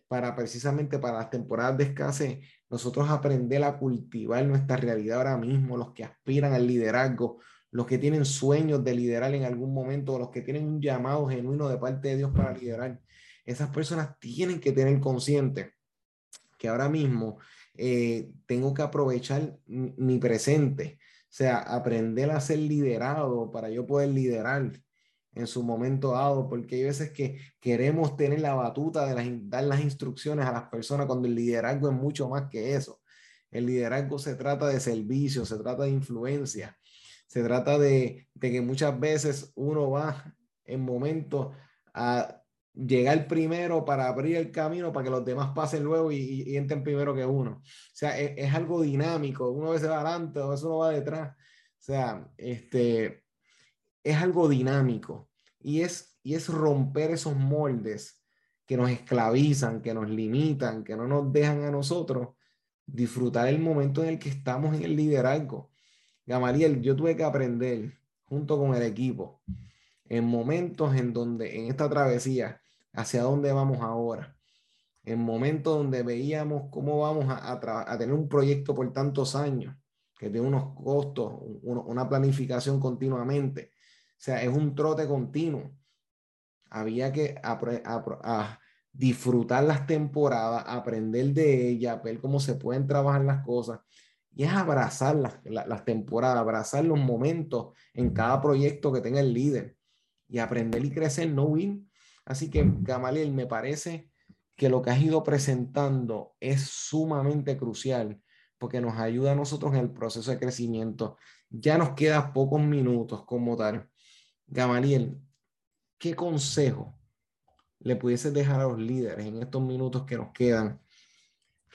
para precisamente para las temporadas de escasez, nosotros aprender a cultivar nuestra realidad ahora mismo, los que aspiran al liderazgo, los que tienen sueños de liderar en algún momento, los que tienen un llamado genuino de parte de Dios para liderar. Esas personas tienen que tener consciente que ahora mismo eh, tengo que aprovechar mi presente, o sea, aprender a ser liderado para yo poder liderar en su momento dado, porque hay veces que queremos tener la batuta de dar las instrucciones a las personas cuando el liderazgo es mucho más que eso. El liderazgo se trata de servicio, se trata de influencia, se trata de, de que muchas veces uno va en momentos a llegar primero para abrir el camino para que los demás pasen luego y, entren primero que uno. O sea, es, es, algo dinámico. Uno a veces va adelante, a veces uno va detrás. O sea, este, es algo dinámico y es, y es romper esos moldes que nos esclavizan, que nos limitan, que no nos dejan a nosotros disfrutar el momento en el que estamos en el liderazgo. Gamaliel, yo tuve que aprender junto con el equipo en momentos en donde en esta travesía hacia dónde vamos ahora, en momentos donde veíamos cómo vamos a, tener un proyecto por tantos años, que tiene unos costos, una planificación continuamente, o sea, es un trote continuo. Había que disfrutar las temporadas, aprender de ellas, ver cómo se pueden trabajar las cosas. Y es abrazar las, las temporadas, abrazar los momentos en cada proyecto que tenga el líder y aprender y crecer, no win. Así que, Gamaliel, me parece que lo que has ido presentando es sumamente crucial porque nos ayuda a nosotros en el proceso de crecimiento. Ya nos quedan pocos minutos como tal. Gamaliel, ¿qué consejo le pudieses dejar a los líderes en estos minutos que nos quedan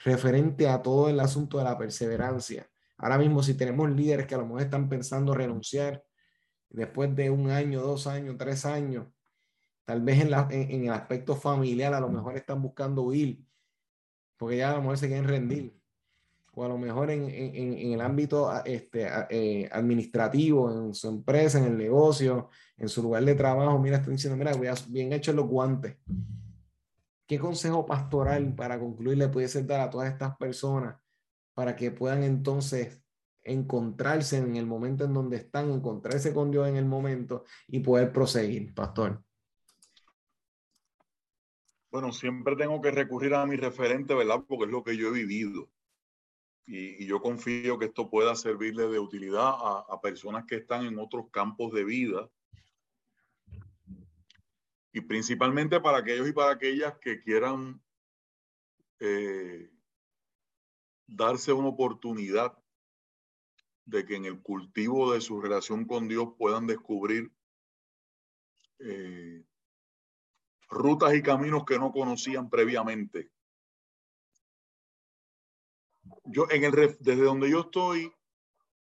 referente a todo el asunto de la perseverancia? Ahora mismo, si tenemos líderes que a lo mejor están pensando renunciar después de un año, dos años, tres años, tal vez en, en, el aspecto familiar, a lo mejor están buscando huir, porque ya a lo mejor se quieren rendir o a lo mejor en, en, en el ámbito este, eh, administrativo, en su empresa, en el negocio, en su lugar de trabajo, mira, estoy diciendo, mira, bien hecho los guantes. ¿Qué consejo pastoral para concluir le pudiese dar a todas estas personas para que puedan entonces encontrarse en el momento en donde están, encontrarse con Dios en el momento y poder proseguir, pastor? Bueno, siempre tengo que recurrir a mi referente, ¿verdad? Porque es lo que yo he vivido. Y, yo confío que esto pueda servirle de utilidad a, personas que están en otros campos de vida. Y principalmente para aquellos y para aquellas que quieran eh, darse una oportunidad de que en el cultivo de su relación con Dios puedan descubrir eh, rutas y caminos que no conocían previamente yo en el desde donde yo estoy,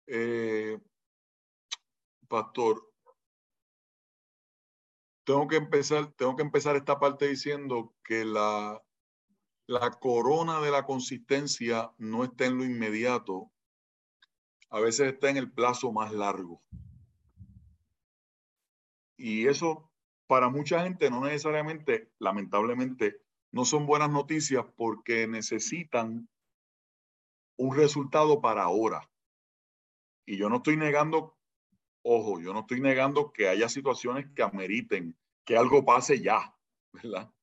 eh, pastor, tengo que empezar, tengo que empezar esta parte diciendo que la, la corona de la consistencia no está en lo inmediato, a veces está en el plazo más largo. Y eso para mucha gente no necesariamente, lamentablemente, no son buenas noticias porque necesitan un resultado para ahora. Y yo no estoy negando, ojo, yo no estoy negando que haya situaciones que ameriten que algo pase ya, ¿verdad?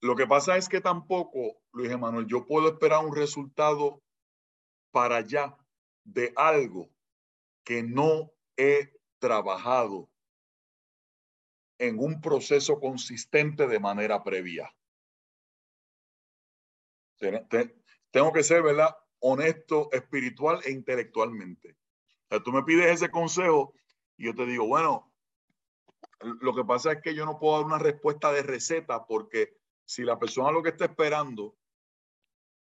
Lo que pasa es que tampoco, Luis Emanuel, yo puedo esperar un resultado para allá de algo que no he trabajado en un proceso consistente de manera previa tengo que ser, ¿verdad? Honesto, espiritual e intelectualmente. Tú me pides ese consejo y yo te digo, bueno, lo que pasa es que yo no puedo dar una respuesta de receta porque si la persona lo que está esperando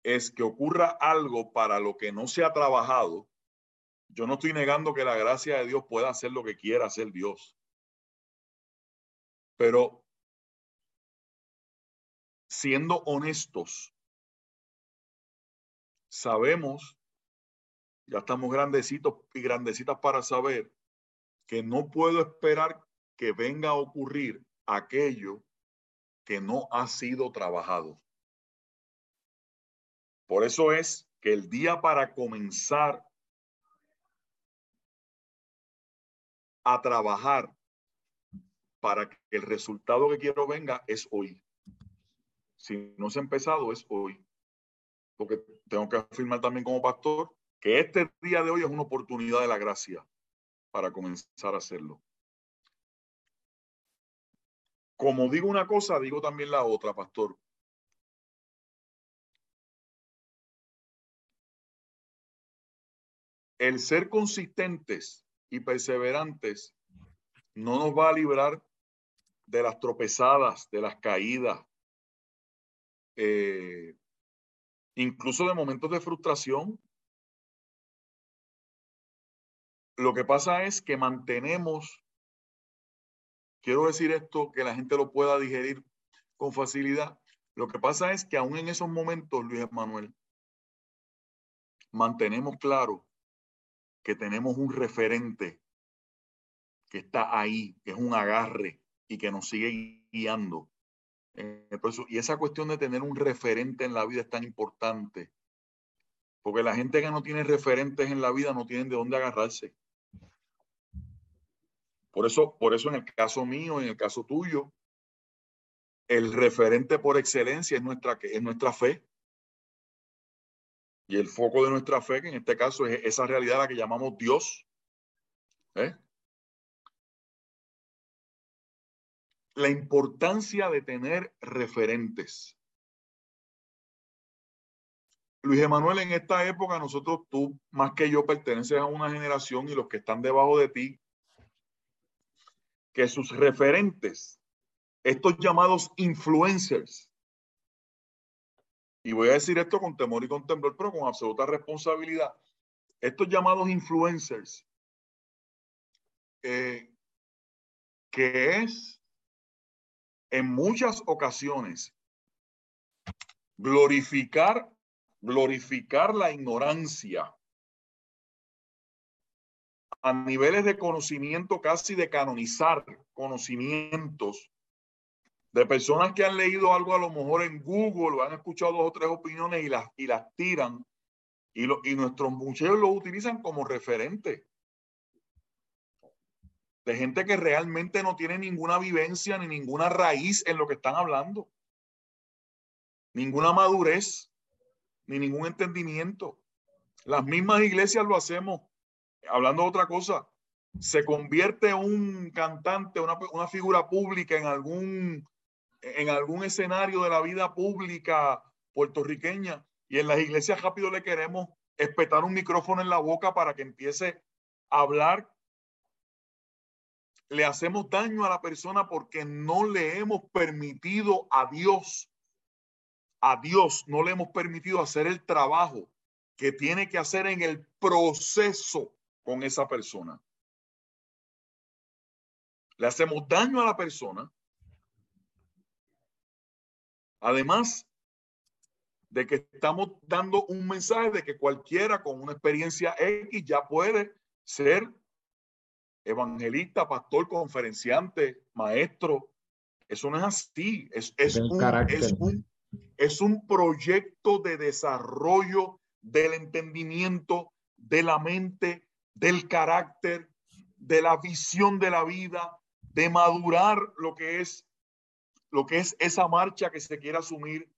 es que ocurra algo para lo que no se ha trabajado, yo no estoy negando que la gracia de Dios pueda hacer lo que quiera hacer Dios. Pero siendo honestos, sabemos, ya estamos grandecitos y grandecitas para saber que no puedo esperar que venga a ocurrir aquello que no ha sido trabajado. Por eso es que el día para comenzar a trabajar para que el resultado que quiero venga es hoy. Si no se ha empezado, es hoy porque tengo que afirmar también como pastor que este día de hoy es una oportunidad de la gracia para comenzar a hacerlo. Como digo una cosa, digo también la otra, pastor. El ser consistentes y perseverantes no nos va a librar de las tropezadas, de las caídas, eh, incluso de momentos de frustración. Lo que pasa es que mantenemos, quiero decir esto, que la gente lo pueda digerir con facilidad. Lo que pasa es que aún en esos momentos, Luis Manuel, mantenemos claro que tenemos un referente que está ahí, que es un agarre y que nos sigue guiando. Y esa cuestión de tener un referente en la vida es tan importante, porque la gente que no tiene referentes en la vida no tienen de dónde agarrarse. Por eso, por eso en el caso mío, en el caso tuyo, el referente por excelencia es nuestra, es nuestra fe. Y el foco de nuestra fe, que en este caso es esa realidad a la que llamamos Dios. ¿eh? La importancia de tener referentes. Luis Emanuel, en esta época nosotros, tú más que yo, perteneces a una generación y los que están debajo de ti, que sus referentes, estos llamados influencers, y voy a decir esto con temor y con temblor, pero con absoluta responsabilidad. Estos llamados influencers, eh, que es en muchas ocasiones glorificar, glorificar la ignorancia a niveles de conocimiento, casi de canonizar conocimientos de personas que han leído algo a lo mejor en Google han escuchado dos o tres opiniones y las, y las tiran y, lo, y nuestros muchachos lo utilizan como referente. De gente que realmente no tiene ninguna vivencia ni ninguna raíz en lo que están hablando. Ninguna madurez, ni ningún entendimiento. Las mismas iglesias lo hacemos. Hablando de otra cosa, se convierte un cantante, una, una figura pública en algún en algún escenario de la vida pública puertorriqueña y en las iglesias rápido le queremos espetar un micrófono en la boca para que empiece a hablar. Le hacemos daño a la persona porque no le hemos permitido a Dios, a Dios no le hemos permitido hacer el trabajo que tiene que hacer en el proceso con esa persona. Le hacemos daño a la persona Además de que estamos dando un mensaje de que cualquiera con una experiencia X ya puede ser evangelista, pastor, conferenciante, maestro. Eso no es así. Es, es, un, es, un, es un proyecto de desarrollo del entendimiento, de la mente, del carácter, de la visión de la vida, de madurar lo que es lo que es esa marcha que se quiere asumir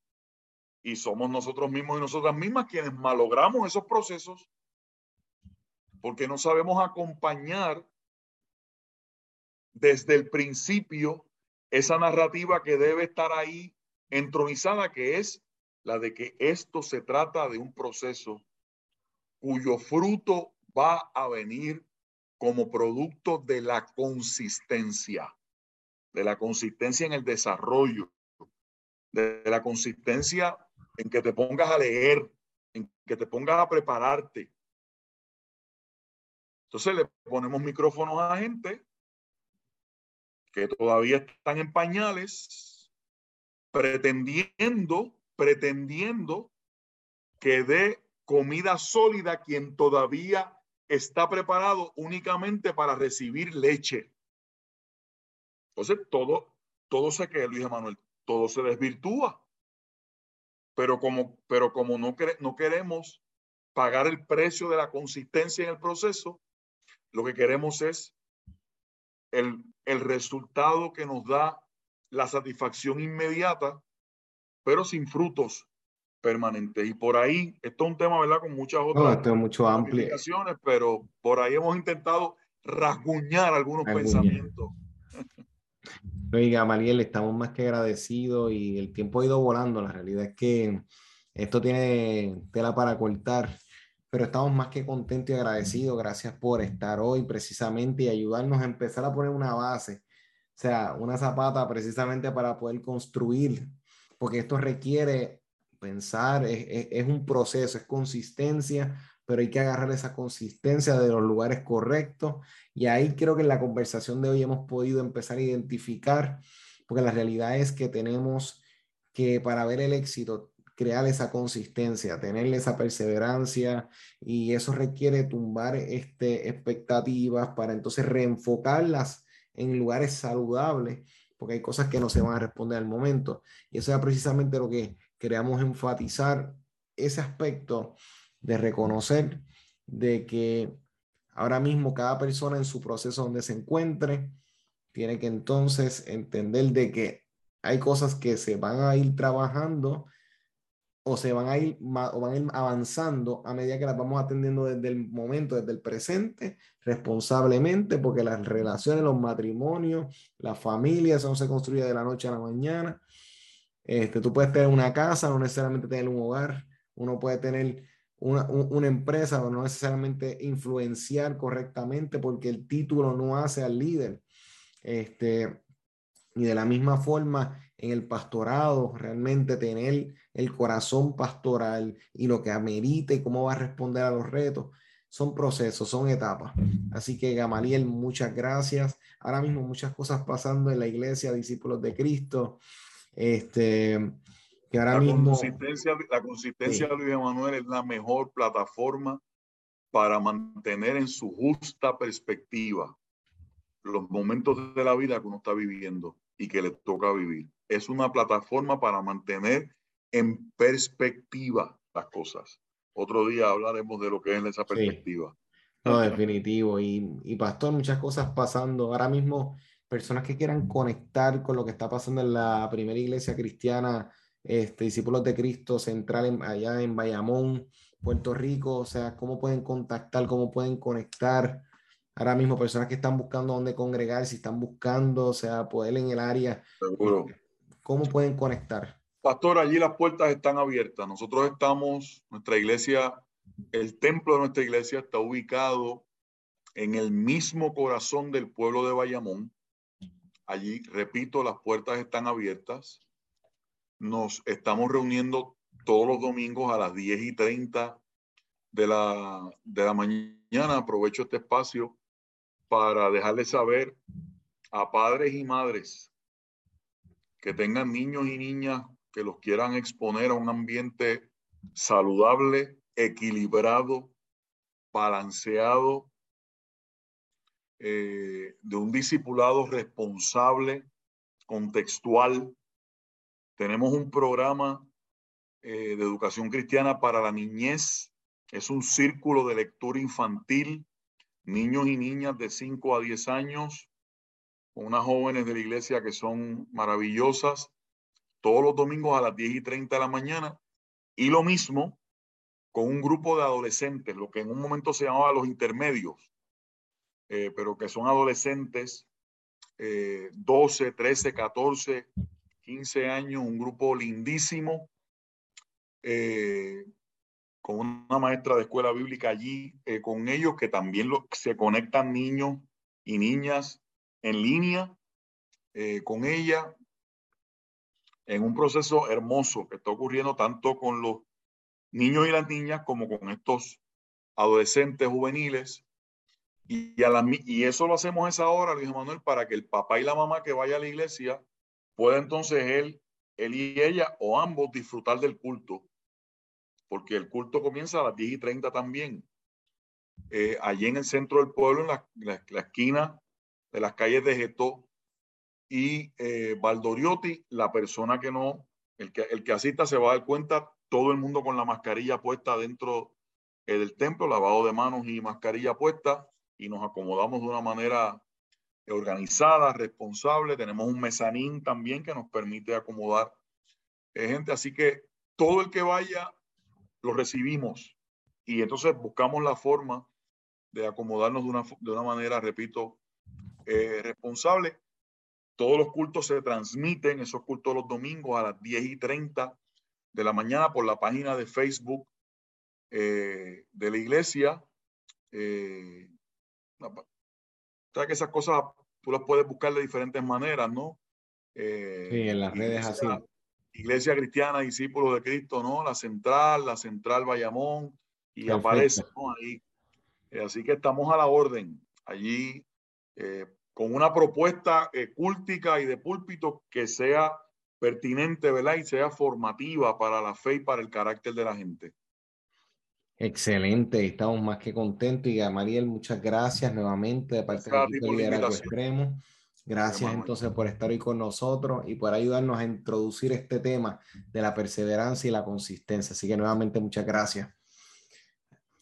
y somos nosotros mismos y nosotras mismas quienes malogramos esos procesos porque no sabemos acompañar desde el principio esa narrativa que debe estar ahí entronizada, que es la de que esto se trata de un proceso cuyo fruto va a venir como producto de la consistencia de la consistencia en el desarrollo, de la consistencia en que te pongas a leer, en que te pongas a prepararte. Entonces le ponemos micrófonos a gente que todavía están en pañales, pretendiendo, pretendiendo que dé comida sólida quien todavía está preparado únicamente para recibir leche. Entonces, todo, todo se que Luis Manuel, todo se desvirtúa. Pero como, pero como no, no queremos pagar el precio de la consistencia en el proceso, lo que queremos es el, el resultado que nos da la satisfacción inmediata, pero sin frutos permanentes. Y por ahí, esto es un tema, ¿verdad? Con muchas otras no, mucho pero por ahí hemos intentado rasguñar algunos pensamientos Oiga, Mariel, estamos más que agradecidos y el tiempo ha ido volando. La realidad es que esto tiene tela para cortar, pero estamos más que contentos y agradecidos. Gracias por estar hoy precisamente y ayudarnos a empezar a poner una base O sea, una zapata precisamente para poder construir, porque esto requiere pensar, es, un proceso, es consistencia, pero hay que agarrar esa consistencia de los lugares correctos. Y ahí creo que en la conversación de hoy hemos podido empezar a identificar, porque la realidad es que tenemos que para ver el éxito, crear esa consistencia, tener esa perseverancia y eso requiere tumbar este, expectativas para entonces reenfocarlas en lugares saludables, porque hay cosas que no se van a responder al momento. Y eso es precisamente lo que queríamos enfatizar, ese aspecto de reconocer de que ahora mismo cada persona en su proceso donde se encuentre, tiene que entonces entender de que hay cosas que se van a ir trabajando o se van a ir o van a ir avanzando a medida que las vamos atendiendo desde el momento, desde el presente, responsablemente, porque las relaciones, los matrimonios, la familia, eso no se construye de la noche a la mañana. Este, tú puedes tener una casa, no necesariamente tener un hogar, uno puede tener una, una empresa, o no necesariamente influenciar correctamente, porque el título no hace al líder. Este, y de la misma forma, en el pastorado, realmente tener el corazón pastoral y lo que amerite y cómo va a responder a los retos, son procesos, son etapas. Así que Gamaliel, muchas gracias. Ahora mismo muchas cosas pasando en la iglesia, discípulos de Cristo. Este, que ahora la mismo... Consistencia, la consistencia de Luis Manuel es la mejor plataforma para mantener en su justa perspectiva los momentos de la vida que uno está viviendo y que le toca vivir. Es una plataforma para mantener en perspectiva las cosas. Otro día hablaremos de lo que es esa perspectiva. No, definitivo. Y, y pastor, muchas cosas pasando. Ahora mismo, personas que quieran conectar con lo que está pasando en la primera iglesia cristiana, este, discípulos de Cristo central allá en Bayamón, Puerto Rico, o sea, cómo pueden contactar, cómo pueden conectar ahora mismo personas que están buscando dónde congregar, si están buscando, o sea, poder en el área. Seguro. ¿Cómo pueden conectar? Pastor, allí las puertas están abiertas. Nosotros estamos, nuestra iglesia, el templo de nuestra iglesia está ubicado en el mismo corazón del pueblo de Bayamón. Allí, repito, las puertas están abiertas. Nos estamos reuniendo todos los domingos a las 10 y 30 de la, de la mañana. Aprovecho este espacio para dejarles saber a padres y madres que tengan niños y niñas que los quieran exponer a un ambiente saludable, equilibrado, balanceado, eh, de un discipulado responsable, contextual. Tenemos un programa eh, de educación cristiana para la niñez. Es un círculo de lectura infantil niños y niñas de 5 a 10 años, unas jóvenes de la iglesia que son maravillosas, todos los domingos a las 10 y 30 de la mañana. Y lo mismo con un grupo de adolescentes, lo que en un momento se llamaba los intermedios, eh, pero que son adolescentes, 12, 13, 14, 15 años, un grupo lindísimo, eh, con una maestra de escuela bíblica allí, eh, con ellos que también se conectan niños y niñas en línea eh, con ella en un proceso hermoso que está ocurriendo tanto con los niños y las niñas como con estos adolescentes juveniles. Y, a la, y eso lo hacemos esa hora, Luis Manuel, para que el papá y la mamá que vaya a la iglesia pueda entonces él, él y ella o ambos disfrutar del culto porque el culto comienza a las 10 y 30 también. Eh, allí en el centro del pueblo, en la, la, esquina de las calles de Getó y eh, Valdoriotti, la persona que no, el que, el que asista se va a dar cuenta, todo el mundo con la mascarilla puesta dentro eh, del templo, lavado de manos y mascarilla puesta, y nos acomodamos de una manera organizada, responsable. Tenemos un mezanín también que nos permite acomodar gente, así que todo el que vaya lo recibimos y entonces buscamos la forma de acomodarnos de una, de una manera, repito, eh, responsable. Todos los cultos se transmiten, esos cultos los domingos a las 10 y 30 de la mañana por la página de Facebook eh, de la iglesia. Eh, que esas cosas tú las puedes buscar de diferentes maneras, ¿no? Eh, sí, en las redes así. Iglesia Cristiana, Discípulos de Cristo, ¿no? La Central, la Central Bayamón, y aparece ahí. Eh, así que estamos a la orden allí eh, con una propuesta cúltica y de púlpito que sea pertinente, ¿verdad? Y sea formativa para la fe y para el carácter de la gente. Excelente, estamos más que contentos. Y a Mariel, muchas gracias nuevamente de parte equipo de Liderazgo Extremo. Gracias entonces por estar hoy con nosotros y por ayudarnos a introducir este tema de la perseverancia y la consistencia. Así que nuevamente muchas gracias.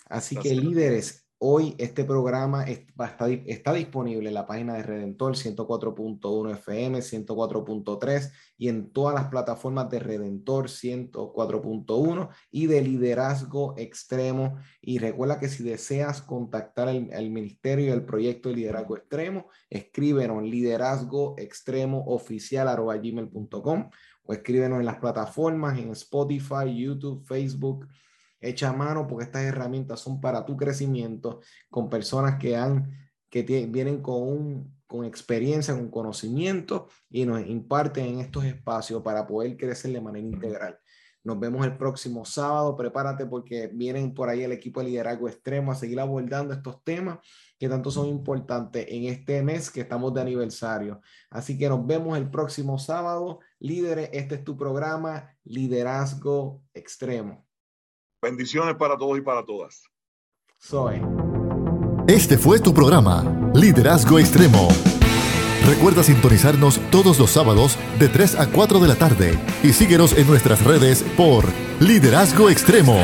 Así que líderes, Hoy este programa está, disponible en la página de Redentor 104.1 FM, 104.3 y en todas las plataformas de Redentor 104.1 y de Liderazgo Extremo. Y recuerda que si deseas contactar el, ministerio y el proyecto de Liderazgo Extremo, escríbenos liderazgo extremo oficial o escríbenos en las plataformas en Spotify, YouTube, Facebook echa mano porque estas herramientas son para tu crecimiento con personas que han que vienen con con experiencia, con conocimiento y nos imparten en estos espacios para poder crecer de manera integral. Nos vemos el próximo sábado. Prepárate porque vienen por ahí el equipo de liderazgo extremo a seguir abordando estos temas que tanto son importantes en este mes que estamos de aniversario. Así que nos vemos el próximo sábado. Líderes, este es tu programa, Liderazgo Extremo. Bendiciones para todos y para todas. Soy. Este fue tu programa, Liderazgo Extremo. Recuerda sintonizarnos todos los sábados de 3 a 4 de la tarde y síguenos en nuestras redes por Liderazgo Extremo.